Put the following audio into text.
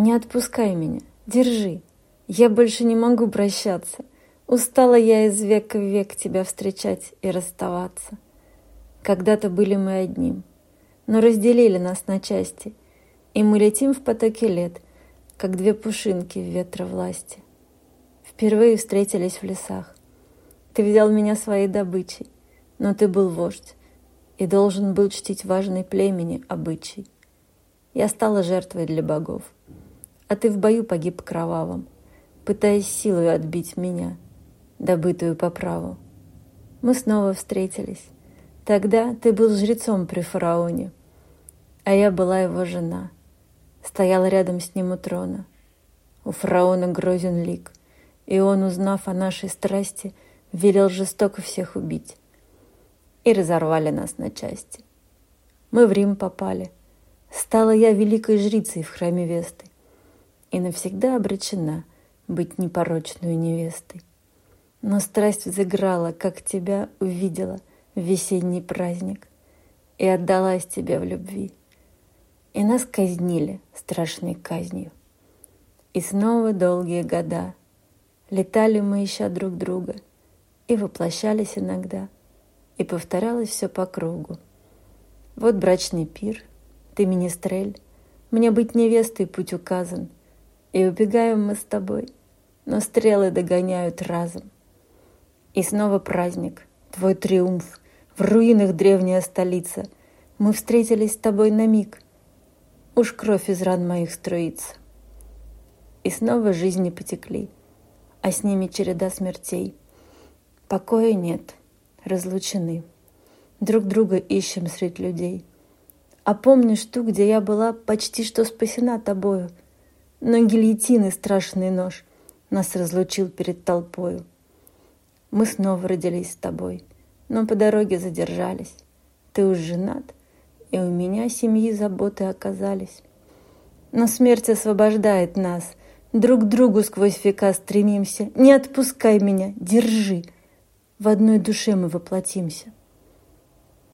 Не отпускай меня, держи. Я больше не могу прощаться. Устала я из века в век тебя встречать и расставаться. Когда-то были мы одним, но разделили нас на части, и мы летим в потоке лет, как две пушинки в ветра власти. Впервые встретились в лесах. Ты взял меня своей добычей, но ты был вождь и должен был чтить важный племени обычай. Я стала жертвой для богов, а ты в бою погиб кровавым, пытаясь силой отбить меня, добытую по праву. Мы снова встретились. Тогда ты был жрецом при фараоне, а я была его жена. Стояла рядом с ним у трона. У фараона грозен лик, и он, узнав о нашей страсти, велел жестоко всех убить. И разорвали нас на части. Мы в Рим попали. Стала я великой жрицей в храме Весты и навсегда обречена быть непорочной невестой. Но страсть взыграла, как тебя увидела в весенний праздник и отдалась тебе в любви. И нас казнили страшной казнью. И снова долгие года летали мы, ища друг друга, и воплощались иногда, и повторялось все по кругу. Вот брачный пир, ты министрель, мне быть невестой путь указан, и убегаем мы с тобой, но стрелы догоняют разом. И снова праздник, твой триумф, в руинах древняя столица. Мы встретились с тобой на миг — Уж кровь из ран моих струится. И снова жизни потекли, а с ними череда смертей. Покоя нет, разлучены. Друг друга ищем среди людей. А помнишь ту, где я была почти что спасена тобою, но гильотины страшный нож нас разлучил перед толпою. Мы снова родились с тобой, но по дороге задержались. Ты уж женат — и у меня семьи заботы оказались. Но смерть освобождает нас, друг другу сквозь века стремимся. Не отпускай меня, держи, в одной душе мы воплотимся.